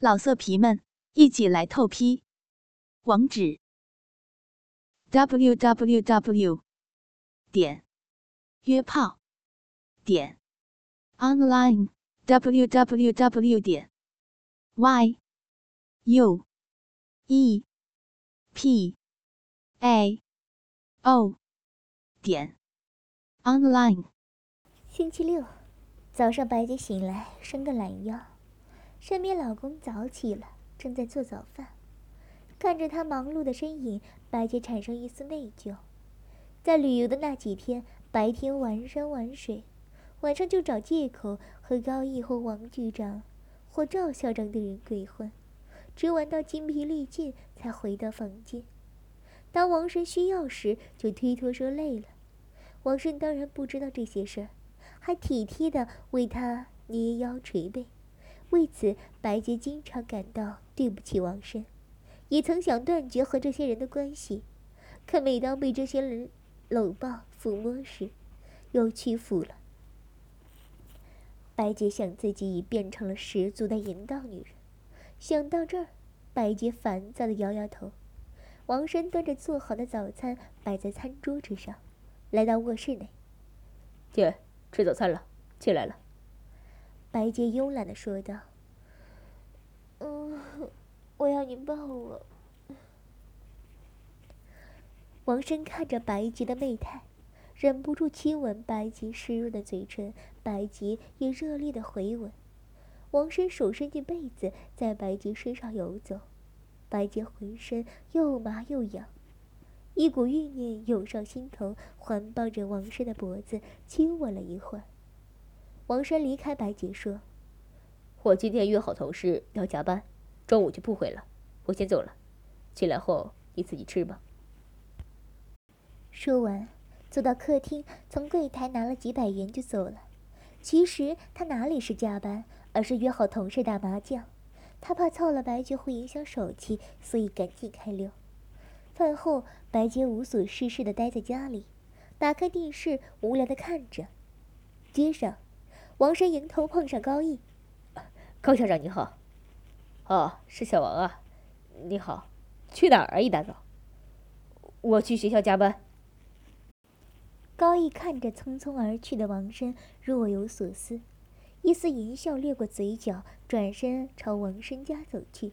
老色皮们，一起来透批！网址：w w w 点约炮点 online w w w 点 y u e p a o 点 online。星期六早上，白姐醒来，伸个懒腰。身边老公早起了，正在做早饭。看着他忙碌的身影，白洁产生一丝内疚。在旅游的那几天，白天玩山玩水，晚上就找借口和高毅或王局长或赵校长等人鬼混，直玩到筋疲力尽才回到房间。当王神需要时，就推脱说累了。王神当然不知道这些事儿，还体贴的为他捏腰捶背。为此，白洁经常感到对不起王生，也曾想断绝和这些人的关系，可每当被这些人搂抱、抚摸时，又屈服了。白洁想自己已变成了十足的淫荡女人，想到这儿，白洁烦躁的摇摇头。王生端着做好的早餐摆在餐桌之上，来到卧室内：“姐，吃早餐了，起来了。”白洁慵懒的说道：“嗯，我要你抱我。”王生看着白洁的媚态，忍不住亲吻白洁湿润的嘴唇，白洁也热烈的回吻。王生手伸进被子，在白洁身上游走，白洁浑身又麻又痒，一股欲念涌上心头，环抱着王生的脖子亲吻了一会儿。王生离开白洁说：“我今天约好同事要加班，中午就不回了。我先走了，起来后你自己吃吧。”说完，走到客厅，从柜台拿了几百元就走了。其实他哪里是加班，而是约好同事打麻将。他怕操了白洁会影响手气，所以赶紧开溜。饭后，白洁无所事事的待在家里，打开电视，无聊的看着。街上。王山迎头碰上高毅，高校长你好，哦，是小王啊，你好，去哪儿啊？一大早，我去学校加班。高毅看着匆匆而去的王生，若有所思，一丝淫笑掠过嘴角，转身朝王生家走去。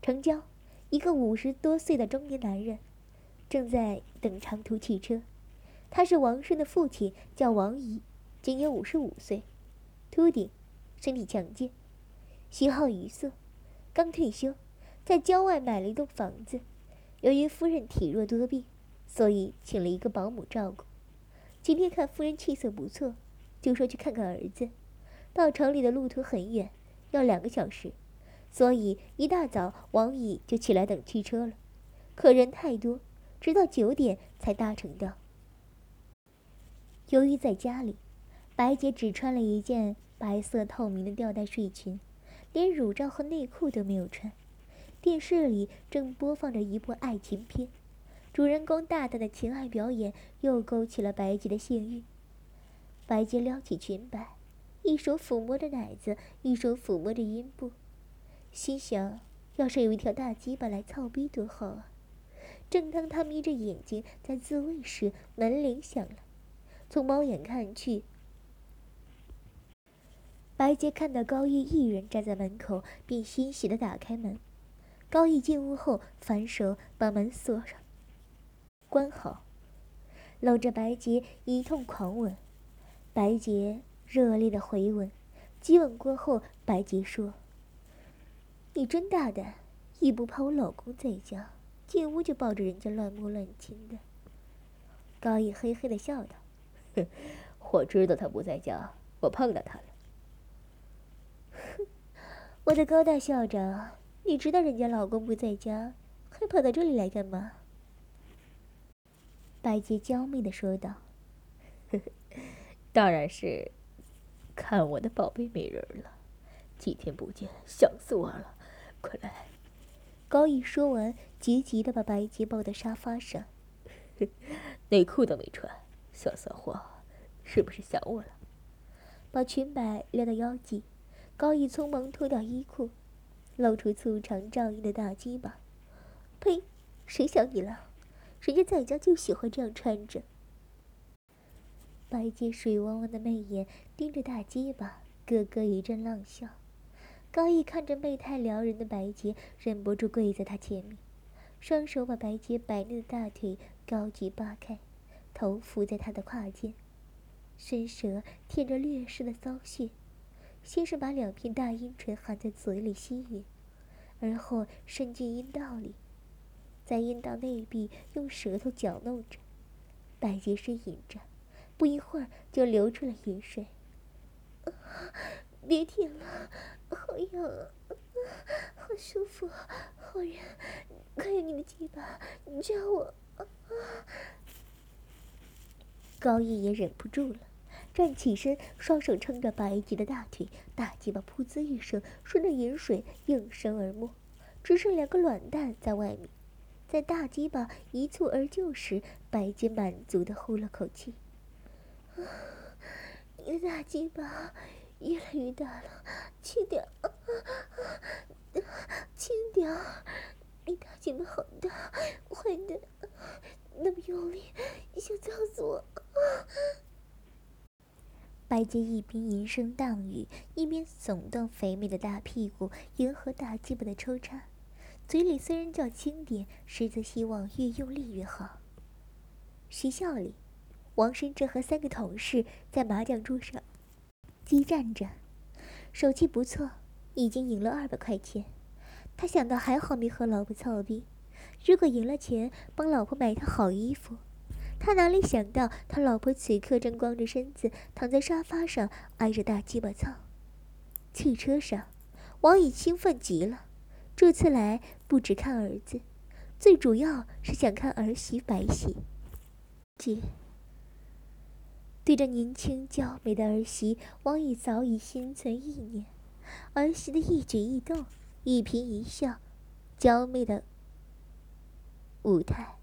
城郊，一个五十多岁的中年男人，正在等长途汽车，他是王生的父亲，叫王仪。今年五十五岁，秃顶，身体强健，喜好娱色，刚退休，在郊外买了一栋房子。由于夫人体弱多病，所以请了一个保姆照顾。今天看夫人气色不错，就说去看看儿子。到城里的路途很远，要两个小时，所以一大早王乙就起来等汽车了。可人太多，直到九点才搭乘到。由于在家里。白洁只穿了一件白色透明的吊带睡裙，连乳罩和内裤都没有穿。电视里正播放着一部爱情片，主人公大胆的情爱表演又勾起了白洁的性欲。白洁撩起裙摆，一手抚摸着奶子，一手抚摸着阴部，心想：要是有一条大鸡巴来操逼多好啊！正当他眯着眼睛在自慰时，门铃响了，从猫眼看去。白洁看到高毅一人站在门口，便欣喜地打开门。高毅进屋后，反手把门锁上，关好，搂着白洁一通狂吻。白洁热烈的回吻，激吻过后，白洁说：“你真大胆，一不怕我老公在家，进屋就抱着人家乱摸乱亲的。”高毅嘿嘿的笑道：“哼，我知道他不在家，我碰到他了。”我的高大校长，你知道人家老公不在家，还跑到这里来干嘛？白洁娇媚的说道：“呵呵，当然是看我的宝贝美人了。几天不见，想死我了，快来！”高毅说完，急急的把白洁抱到沙发上，内裤都没穿，小骚货，是不是想我了？把裙摆撩到腰际。高毅匆忙脱掉衣裤，露出粗长照硬的大鸡巴。呸！谁想你了？人家在家就喜欢这样穿着。白洁水汪汪的媚眼盯着大鸡巴，咯咯一阵浪笑。高毅看着媚态撩人的白洁，忍不住跪在她前面，双手把白洁白嫩的大腿高举扒开，头伏在她的胯间，伸舌舔着略湿的骚穴，先是把两片大阴唇含在嘴里吸吮，而后伸进阴道里，在阴道内壁用舌头搅弄着，百洁呻吟着，不一会儿就流出了饮水。别舔了。好痒啊，好舒服，好热！快用你的鸡巴夹我！高毅也忍不住了，站起身，双手撑着白洁的大腿，大鸡巴噗呲一声顺着饮水应声而没，只剩两个卵蛋在外面。在大鸡巴一蹴而就时，白洁满足的呼了口气：“你的大鸡巴。”越来越大了，轻点儿，轻点！你大鸡巴好大，坏的，那么用力，想操死我！白洁一边吟声荡语，一边耸动肥美的大屁股，迎合大鸡巴的抽插，嘴里虽然叫轻点，实则希望越用力越好。学校里，王生正和三个同事在麻将桌上。激战着，手气不错，已经赢了二百块钱。他想到还好没和老婆操逼，如果赢了钱，帮老婆买一套好衣服。他哪里想到，他老婆此刻正光着身子躺在沙发上，挨着大鸡巴操。汽车上，王宇兴奋极了，这次来不止看儿子，最主要是想看儿媳白喜。姐。对着年轻娇美的儿媳，王宇早已心存意念。儿媳的一举一动、一颦一笑，娇媚的舞态，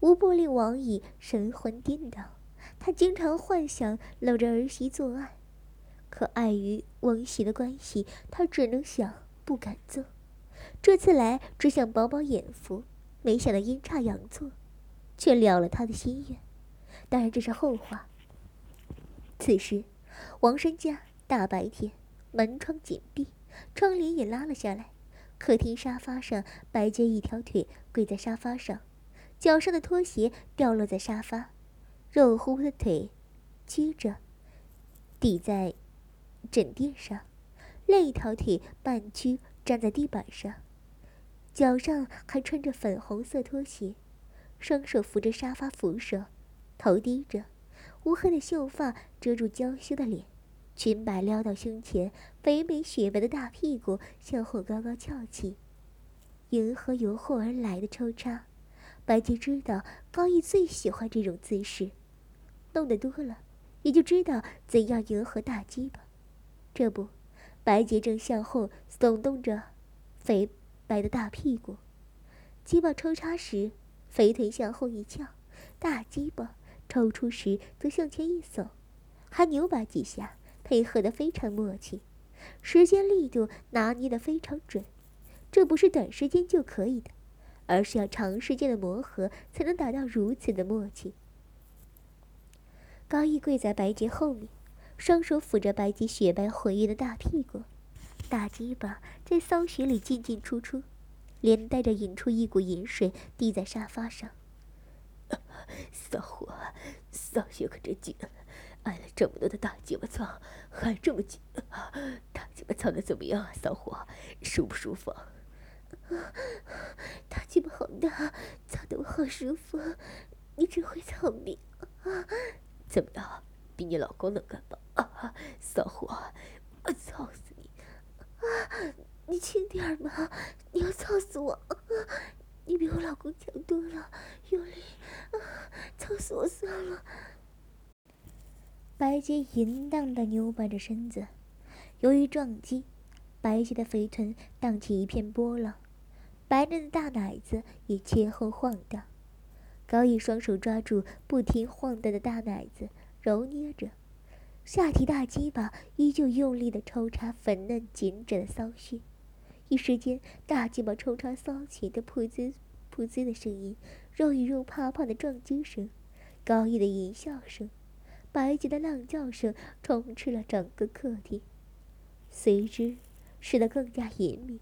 无不令王乙神魂颠倒。他经常幻想搂着儿媳做爱，可碍于王媳的关系，他只能想不敢做。这次来只想饱饱眼福，没想到阴差阳错，却了了他的心愿。当然，这是后话。此时，王生家大白天，门窗紧闭，窗帘也拉了下来。客厅沙发上，白洁一条腿跪在沙发上，脚上的拖鞋掉落在沙发，肉乎乎的腿屈着抵在枕垫上，另一条腿半屈站在地板上，脚上还穿着粉红色拖鞋，双手扶着沙发扶手，头低着。乌黑的秀发遮住娇羞的脸，裙摆撩到胸前，肥美雪白的大屁股向后高高翘起，迎合由后而来的抽插。白洁知道高毅最喜欢这种姿势，弄得多了，也就知道怎样迎合大鸡巴。这不，白洁正向后耸动着肥白的大屁股，鸡巴抽插时，肥腿向后一翘，大鸡巴。抽出时则向前一耸，还扭摆几下，配合得非常默契，时间力度拿捏得非常准。这不是短时间就可以的，而是要长时间的磨合才能达到如此的默契。高毅跪在白洁后面，双手抚着白洁雪白浑圆的大屁股，大鸡巴在骚穴里进进出出，连带着引出一股淫水，滴在沙发上。骚货，骚穴可真紧，挨了这么多的大鸡巴操，还这么紧，大鸡巴操的怎么样啊？骚货，舒不舒服？大鸡巴好大，操的我好舒服。你真会操逼啊！怎么样，比你老公能干吧？啊，骚货，我操死你！啊，你轻点嘛，你要操死我！啊你比我老公强多了，用力，啊，操死我算了！白洁淫荡的扭摆着身子，由于撞击，白洁的肥臀荡起一片波浪，白嫩的大奶子也前后晃荡。高毅双手抓住不停晃荡的大奶子，揉捏着，下体大鸡巴依旧用力的抽插粉嫩紧褶的骚穴，一时间，大鸡巴抽插骚起的噗滋噗滋的声音，肉与肉啪啪的撞击声，高毅的淫笑声，白洁的浪叫声，充斥了整个客厅，随之使得更加隐秘。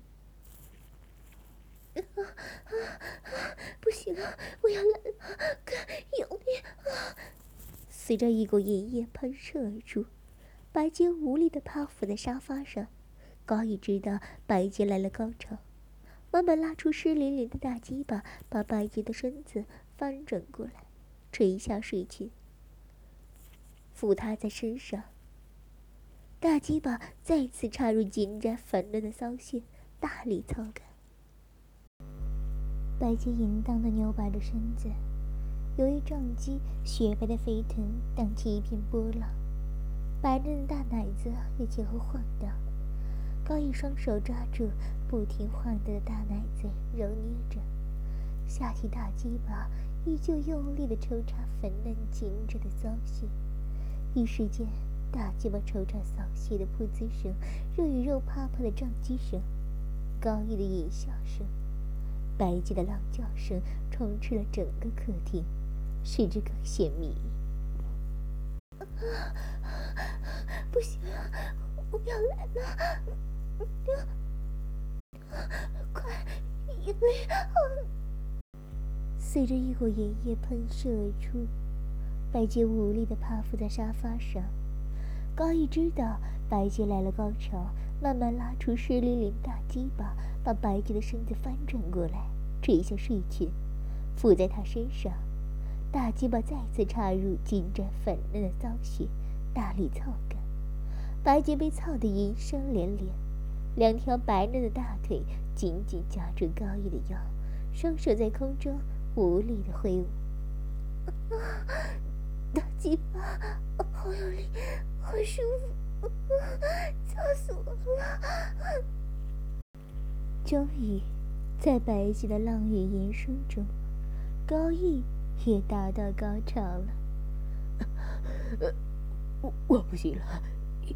啊！不行了，我要来了，更用力啊！随着一股淫液喷射而出，白洁无力的趴伏在沙发上。高一知道白洁来了高潮，慢慢拉出湿淋淋的大鸡巴，把白洁的身子翻转过来，垂下睡裙，抚她在身上。大鸡巴再次插入紧窄粉嫩的骚穴，大力操干。白洁淫荡的扭摆着身子，由于撞击，雪白的沸腾荡起一片波浪，白嫩的大奶子也前后晃荡。高毅双手抓住不停晃动的大奶子，揉捏着，下体大鸡巴依旧用力的抽插粉嫩紧致的骚穴。一时间，大鸡巴抽插骚穴的噗呲声，肉与肉啪啪的撞击声，高毅的淫笑声，白洁的浪叫声，充斥了整个客厅，使之更显迷。不行了，我要来了！快，因为随着一股盐液喷射而出，白洁无力的趴伏在沙发上。高毅知道白洁来了高潮，慢慢拉出湿淋淋大鸡巴，把白洁的身子翻转过来，垂下睡裙，附在她身上。大鸡巴再次插入紧窄粉嫩的骚穴，大力操干。白洁被操得淫声连连。两条白嫩的大腿紧紧夹住高毅的腰，双手在空中无力的挥舞。大鸡巴，好有力，好舒服，操死我了！终于，在白皙的浪语吟声中，高毅也达到高潮了。我我不行了，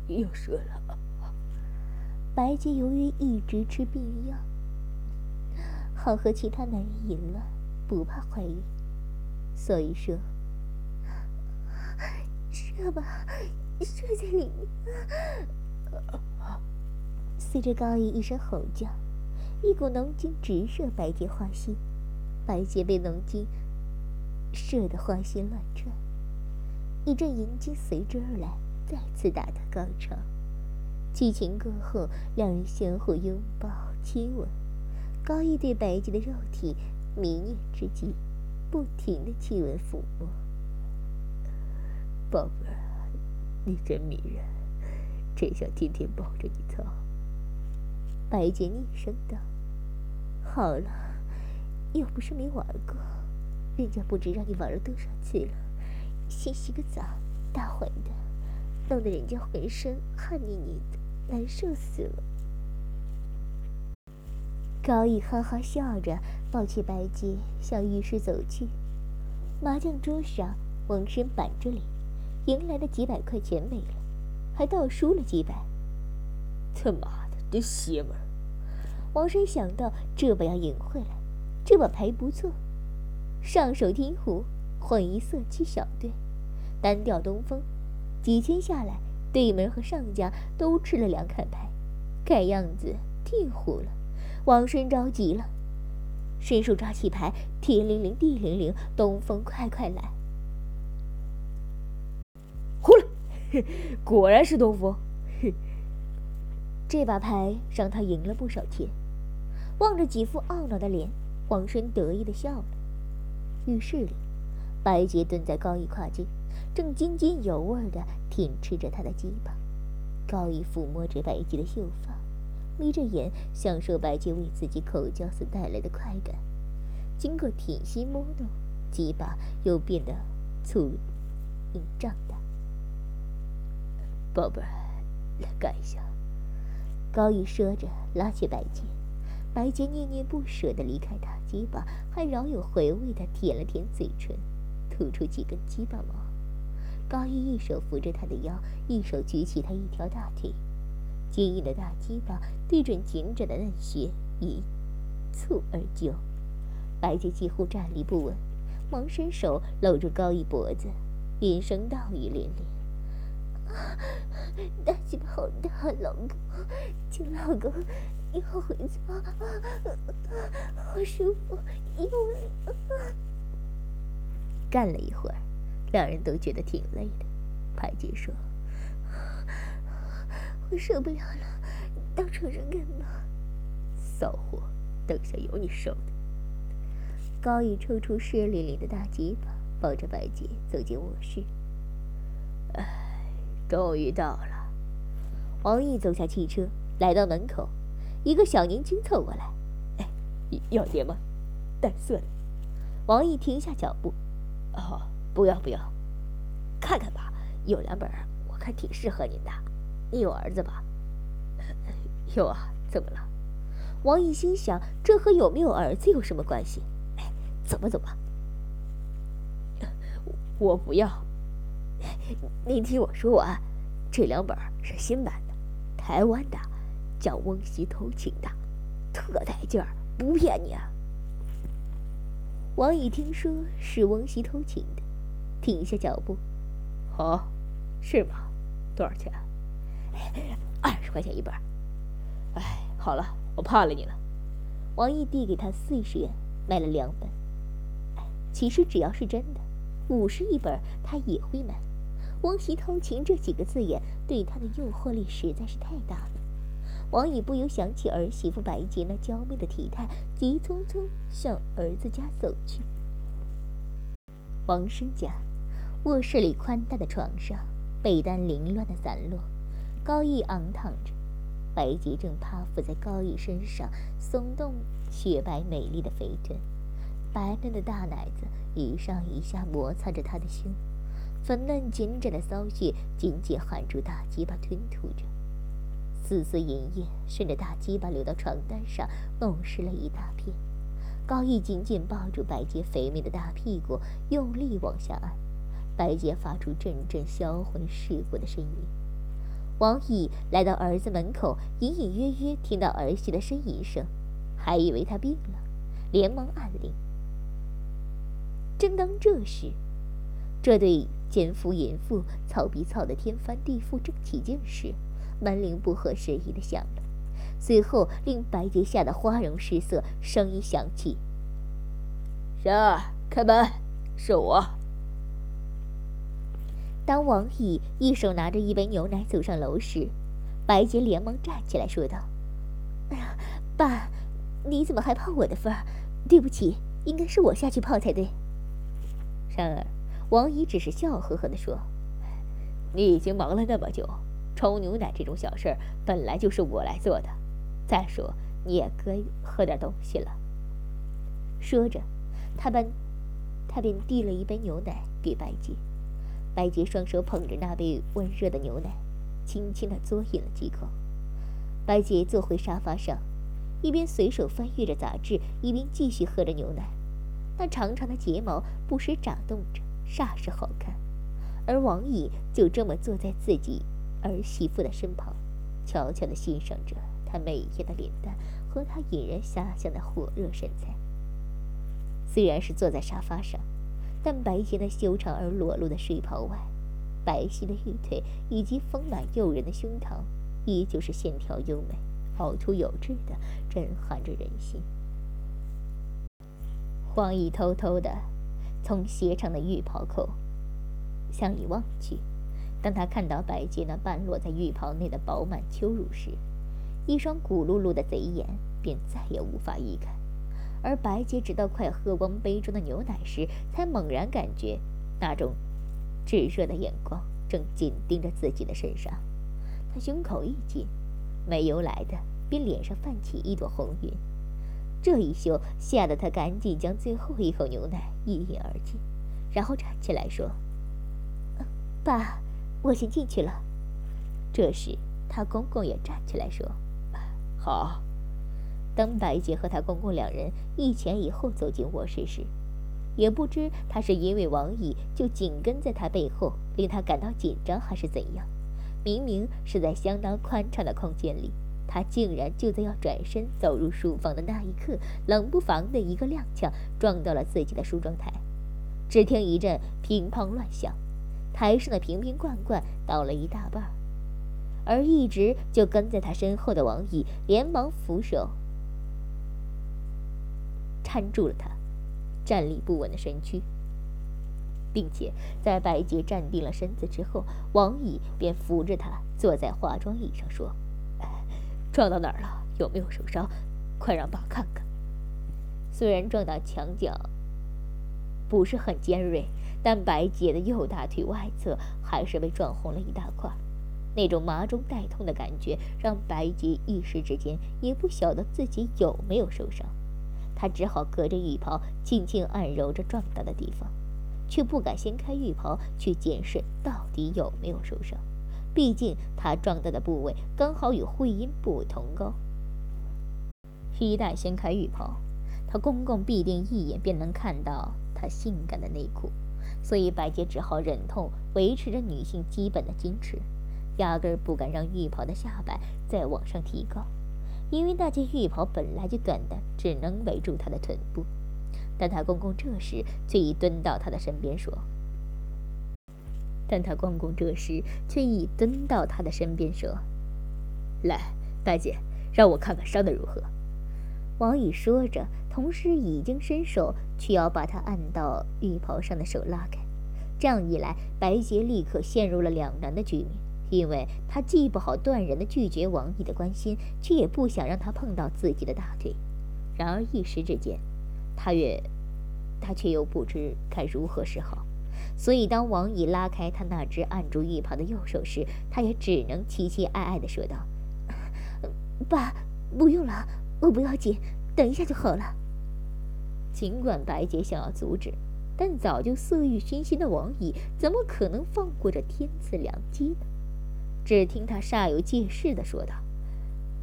要射了。白洁由于一直吃避孕药，好和其他男人淫乱，不怕怀孕，所以说，射吧，射在里面。随着高毅一声吼叫，一股浓精直射白洁花心，白洁被浓精射得花心乱转，一阵淫精随之而来，再次达到高潮。激情过后，两人相互拥抱、亲吻。高毅对白洁的肉体迷恋之极，不停的亲吻抚摸。宝贝儿，你真迷人，真想天天抱着你操。白洁厉声道：“好了，又不是没玩过，人家不知让你玩了多少次了。先洗个澡，大坏的，弄得人家浑身汗腻腻的。”难受死了！高毅哈哈笑着，抱起白洁向浴室走去。麻将桌上，王生板着脸，赢来的几百块钱没了，还倒输了几百。他妈的，这邪门！王生想到这把要赢回来，这把牌不错。上手听胡，混一色七小队，单调东风，几千下来。对门和上家都吃了两砍牌，看样子定胡了。王生着急了，伸手抓起牌，天灵灵地灵灵，东风快快来！胡 果然是东风。这把牌让他赢了不少钱。望着几副懊恼的脸，王生得意的笑了。浴室里，白洁蹲在高一胯间。正津津有味地舔吃着他的鸡巴，高毅抚摸着白洁的秀发，眯着眼享受白洁为自己口交所带来的快感。经过舔吸摸弄，鸡巴又变得粗硬胀大。宝贝儿，来干一下。高毅说着，拉起白洁，白洁念念不舍地离开大鸡巴，还饶有回味地舔了舔嘴唇，吐出几根鸡巴毛。高毅一手扶着他的腰，一手举起他一条大腿，坚硬的大鸡巴对准紧窄的嫩穴，一蹴而就。白洁几乎站立不稳，忙伸手搂住高义脖子，连声道语连连：“大鸡巴好大，老公，请老公要回家，好舒服，因为……”干了一会儿，两人都觉得挺累的。白洁说：“我受不了了，到床上干嘛？”骚货，等下有你受的。高宇抽出湿淋淋的。大鸡巴，抱着白洁走进卧室。终于到了。王毅走下汽车，来到门口，一个小年轻凑过来：“哎，要碟吗？带色的。”王毅停下脚步：“哦，不要不要，看看吧，有两本，我看挺适合您的。你有儿子吧？”“有啊，怎么了？”王毅心想：这和有没有儿子有什么关系？怎么怎么？我不要。您听我说完，这两本是新版的，台湾的，叫《翁媳偷情》的，特带劲儿，不骗你啊。王乙听说是翁媳偷情的，停下脚步。哦，是吗？多少钱？二十块钱一本。哎，好了，我怕了你了。王毅递给他四十元，买了两本。其实只要是真的，五十一本他也会买。王媳偷情这几个字眼对他的诱惑力实在是太大了。王乙不由想起儿媳妇白洁那娇媚的体态，急匆匆向儿子家走去。王生家卧室里宽大的床上，被单凌乱的散落，高逸昂躺着，白洁正趴伏在高逸身上，耸动雪白美丽的肥臀。白嫩的大奶子一上一下摩擦着他的胸，粉嫩紧窄的骚穴紧紧含住大鸡巴吞吐着，丝丝银液顺着大鸡巴流到床单上，弄湿了一大片。高毅紧紧抱住白洁肥美的大屁股，用力往下按，白洁发出阵阵销魂蚀骨的呻吟。王毅来到儿子门口，隐隐约约听到儿媳的呻吟声，还以为她病了，连忙按铃。正当这时，这对奸夫淫妇操逼操得天翻地覆正起劲时，门铃不合时宜的响了，随后令白洁吓得花容失色，声音响起：“谁儿？开门，是我。”当王乙一手拿着一杯牛奶走上楼时，白洁连忙站起来说道：“哎呀，爸，你怎么还泡我的份儿？对不起，应该是我下去泡才对。”然而，王姨只是笑呵呵地说：“你已经忙了那么久，冲牛奶这种小事儿本来就是我来做的。再说，你也该喝点东西了。”说着，他便他便递了一杯牛奶给白洁。白洁双手捧着那杯温热的牛奶，轻轻地嘬饮了几口。白洁坐回沙发上，一边随手翻阅着杂志，一边继续喝着牛奶。那长长的睫毛不时眨动着，煞是好看。而王乙就这么坐在自己儿媳妇的身旁，悄悄地欣赏着她美艳的脸蛋和她引人遐想的火热身材。虽然是坐在沙发上，但白洁那修长而裸露的睡袍外，白皙的玉腿以及丰满诱人的胸膛，依旧是线条优美、凹凸有致的，震撼着人心。王毅偷偷的从斜长的浴袍口向里望去，当他看到白洁那半落在浴袍内的饱满秋乳时，一双骨碌碌的贼眼便再也无法移开。而白洁直到快喝光杯中的牛奶时，才猛然感觉那种炙热的眼光正紧盯着自己的身上。他胸口一紧，没由来的便脸上泛起一朵红晕。这一羞，吓得他赶紧将最后一口牛奶一饮而尽，然后站起来说：“爸，我先进去了。”这时，他公公也站起来说：“好。”当白洁和他公公两人一前一后走进卧室时，也不知他是因为王姨就紧跟在他背后，令他感到紧张，还是怎样，明明是在相当宽敞的空间里，他竟然就在要转身走入书房的那一刻，冷不防的一个踉跄，撞到了自己的梳妆台。只听一阵乒乓乱响，台上的瓶瓶罐罐倒了一大半，而一直就跟在他身后的王毅连忙扶手搀住了他站立不稳的身躯。并且在白洁站定了身子之后，王乙便扶着她坐在化妆椅上，说：“撞到哪儿了？有没有受伤？快让爸看看。”虽然撞到墙角不是很尖锐，但白洁的右大腿外侧还是被撞红了一大块。那种麻中带痛的感觉让白洁一时之间也不晓得自己有没有受伤，她只好隔着浴袍轻轻按揉着撞到的地方。却不敢掀开浴袍去检视到底有没有受伤，毕竟他撞到的部位刚好与会阴部位同高。一旦掀开浴袍，他公公必定一眼便能看到他性感的内裤，所以白洁只好忍痛维持着女性基本的矜持，压根儿不敢让浴袍的下摆再往上提高，因为那件浴袍本来就短的，只能围住她的臀部。但他公公这时却已蹲到他的身边说：“但他公公这时却已蹲到他的身边说，来，大姐，让我看看伤的如何。”王宇说着，同时已经伸手去要把他按到浴袍上的手拉开。这样一来，白洁立刻陷入了两难的局面，因为他既不好断然的拒绝王毅的关心，却也不想让他碰到自己的大腿。然而一时之间。他越，他却又不知该如何是好，所以当王乙拉开他那只按住浴袍的右手时，他也只能凄凄哀哀地说道：“爸，不用了，我不要紧，等一下就好了。”尽管白洁想要阻止，但早就色欲熏心的王乙怎么可能放过这天赐良机呢？只听他煞有介事地说道：“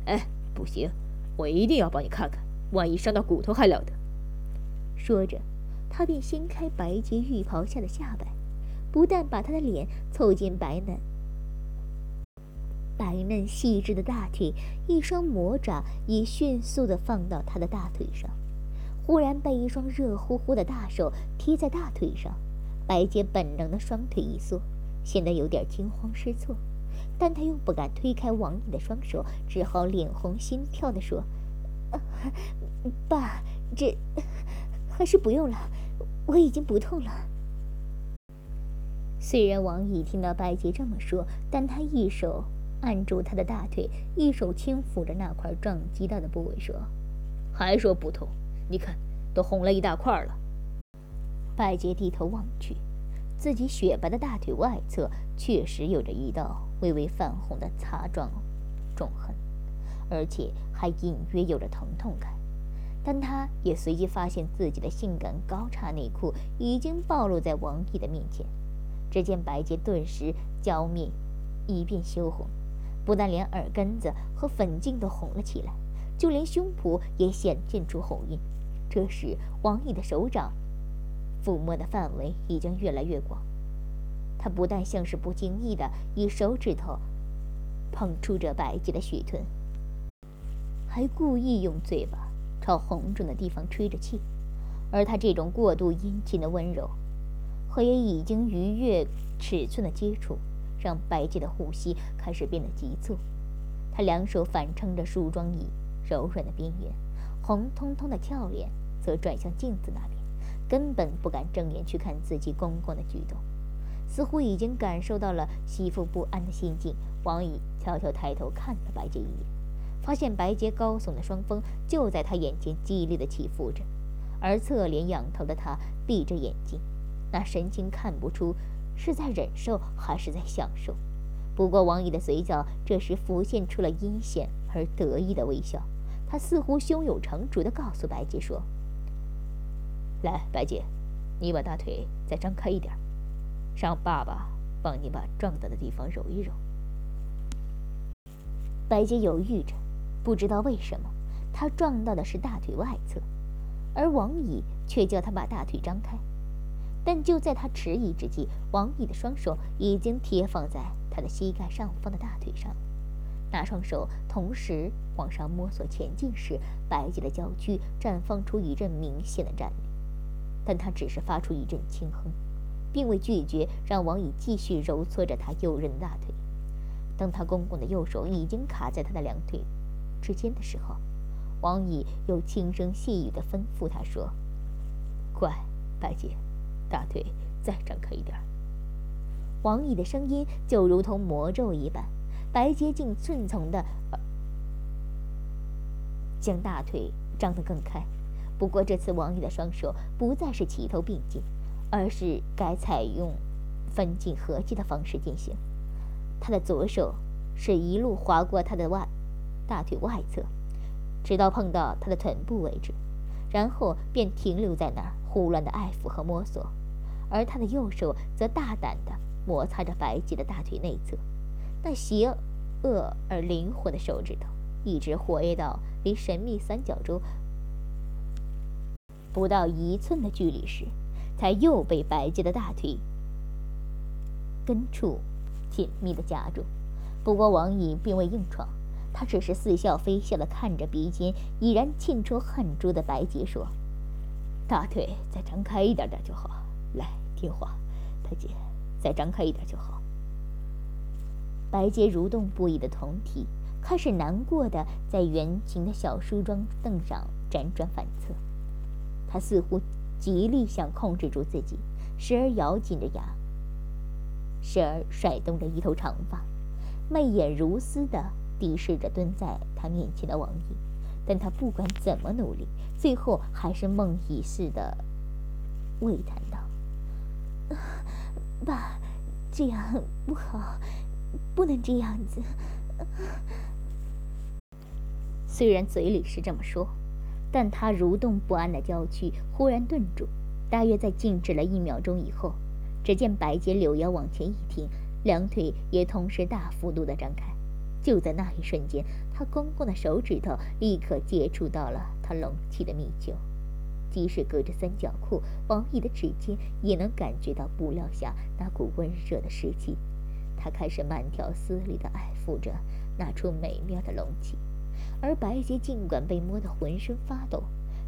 哎，不行，我一定要帮你看看，万一伤到骨头还了得。”说着，他便掀开白洁浴袍下的下摆，不但把她的脸凑近白嫩、白嫩细致的大腿，一双魔爪也迅速地放到她的大腿上。忽然被一双热乎乎的大手贴在大腿上，白洁本能的双腿一缩，显得有点惊慌失措，但她又不敢推开王毅的双手，只好脸红心跳地说：“爸，这……”还是不用了，我已经不痛了。虽然王乙听到白洁这么说，但他一手按住她的大腿，一手轻抚着那块撞击到的部位，说：“还说不痛？你看，都红了一大块了。”白洁低头望去，自己雪白的大腿外侧确实有着一道微微泛红的擦撞重痕，而且还隐约有着疼痛感。但他也随即发现自己的性感高叉内裤已经暴露在王毅的面前。只见白洁顿时娇面一变羞红，不但连耳根子和粉颈都红了起来，就连胸脯也显现出红晕。这时，王毅的手掌抚摸的范围已经越来越广，他不但像是不经意的以手指头碰触着白洁的雪臀，还故意用嘴巴。朝红肿的地方吹着气，而他这种过度殷勤的温柔，和也已经逾越尺寸的接触，让白洁的呼吸开始变得急促。他两手反撑着梳妆椅柔软的边缘，红彤彤的俏脸则转向镜子那边，根本不敢正眼去看自己公公的举动，似乎已经感受到了媳妇不安的心境。王姨悄悄抬头看了白洁一眼。发现白洁高耸的双峰就在他眼前激烈的起伏着，而侧脸仰头的他闭着眼睛，那神情看不出是在忍受还是在享受。不过王姨的嘴角这时浮现出了阴险而得意的微笑，他似乎胸有成竹地告诉白洁说：“来，白洁，你把大腿再张开一点，让爸爸帮你把撞到的地方揉一揉。”白洁犹豫着。不知道为什么，他撞到的是大腿外侧，而王乙却叫他把大腿张开。但就在他迟疑之际，王乙的双手已经贴放在他的膝盖上方的大腿上，那双手同时往上摸索前进时，白洁的娇躯绽放出一阵明显的战栗，但他只是发出一阵轻哼，并未拒绝让王乙继续揉搓着他诱人的大腿。当他公公的右手已经卡在他的两腿之间的时候，王乙又轻声细语地吩咐他说：“乖，白洁，大腿再张开一点。”王乙的声音就如同魔咒一般，白洁竟顺从的将大腿张得更开。不过这次王乙的双手不再是齐头并进，而是改采用分进合击的方式进行。他的左手是一路划过他的外大腿外侧，直到碰到他的臀部为止，然后便停留在那儿，胡乱的爱抚和摸索。而他的右手则大胆的。摩擦着白洁的大腿内侧，那邪恶而灵活的手指头一直活跃到离神秘三角洲不到一寸的距离时，才又被白洁的大腿根处紧密的夹住。不过王乙并未硬闯，他只是似笑非笑的看着鼻尖已然沁出汗珠的白洁说：“大腿再张开一点点就好，来听话，大姐。”再张开一点就好。白洁蠕动不已的酮体开始难过的在圆形的小梳妆凳上辗转反侧，他似乎极力想控制住自己，时而咬紧着牙，时而甩动着一头长发，媚眼如丝的敌视着蹲在他面前的王毅。但他不管怎么努力，最后还是梦呓似的喟叹道。爸，这样不好，不能这样子。虽然嘴里是这么说，但他蠕动不安的娇躯忽然顿住，大约在静止了一秒钟以后，只见白洁柳腰往前一挺，两腿也同时大幅度的张开。就在那一瞬间，他公公的手指头立刻接触到了他隆起的蜜丘。即使隔着三角裤，王毅的指尖也能感觉到布料下那股温热的湿气。他开始慢条斯理地爱抚着那处美妙的隆起，而白洁尽管被摸得浑身发抖，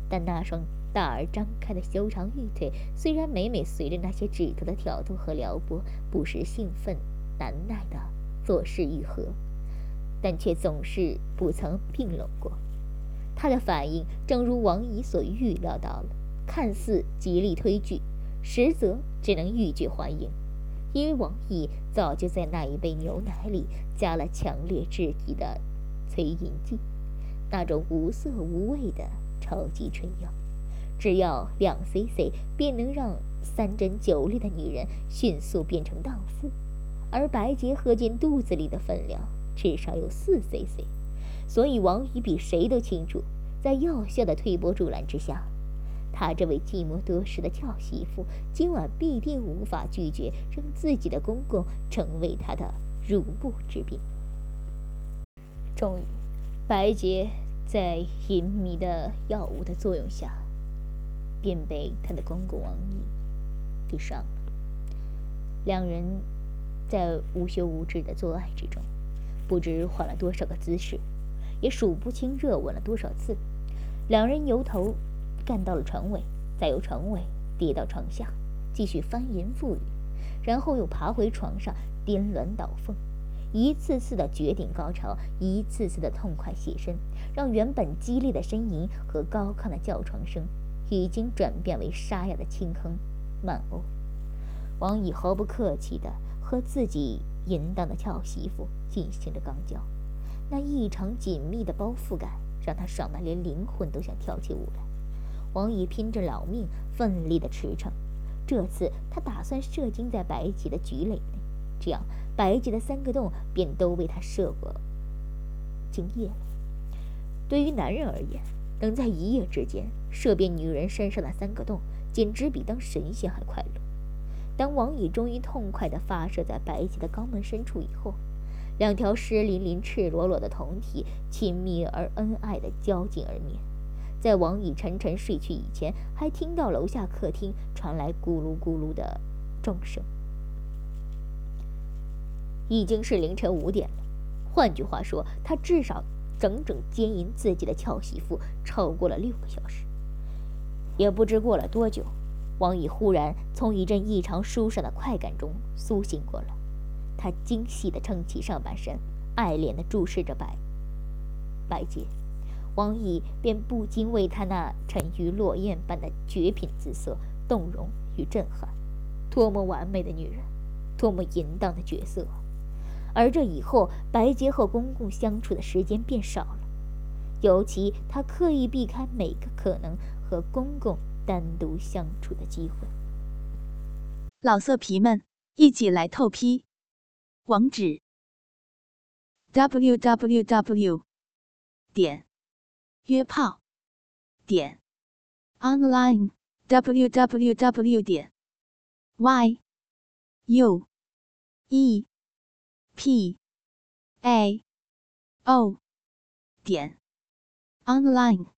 但那双大而张开的修长玉腿，虽然每每随着那些指头的挑逗和撩拨，不时兴奋难耐地作势愈合，但却总是不曾并拢过。他的反应正如王姨所预料到了，看似极力推拒，实则只能欲拒还迎，因为王姨早就在那一杯牛奶里加了强烈至极的催淫剂，那种无色无味的超级春药，只要两 cc 便能让三针九粒的女人迅速变成荡妇，而白洁喝进肚子里的分量至少有四 cc。所以，王姨比谁都清楚，在药效的推波助澜之下，她这位寂寞多时的俏媳妇，今晚必定无法拒绝让自己的公公成为她的入幕之宾。终于，白洁在淫迷的药物的作用下，便被她的公公王毅给上了。两人在无休无止的做爱之中，不知换了多少个姿势。也数不清热吻了多少次，两人由头干到了床尾，再由床尾跌到床下，继续翻云覆雨，然后又爬回床上颠鸾倒凤，一次次的绝顶高潮，一次次的痛快写身，让原本激烈的呻吟和高亢的叫床声，已经转变为沙哑的轻哼、慢哦。王乙毫不客气地和自己淫荡的俏媳妇进行着肛交。那异常紧密的包覆感，让他爽得连灵魂都想跳起舞来。王宇拼着老命，奋力的驰骋。这次他打算射精在白洁的菊蕾内，这样白洁的三个洞便都为他射过精液了。对于男人而言，能在一夜之间射遍女人身上的三个洞，简直比当神仙还快乐。当王乙终于痛快地发射在白洁的肛门深处以后，两条湿淋淋、赤裸裸的酮体亲密而恩爱的交颈而眠，在王乙沉沉睡去以前，还听到楼下客厅传来咕噜咕噜的钟声。已经是凌晨五点了。换句话说，他至少整整奸淫自己的俏媳妇超过了六个小时。也不知过了多久，王乙忽然从一阵异常舒爽的快感中苏醒过来，他精细地撑起上半身，爱怜地注视着白白洁。王乙便不禁为她那沉鱼落雁般的绝品姿色动容与震撼。多么完美的女人，多么淫荡的角色！而这以后，白洁和公公相处的时间变少了，尤其她刻意避开每个可能和公公单独相处的机会。老色皮们，一起来透批！网址：w w w. 点约炮点 online w w w. 点 y u e p a o 点 online。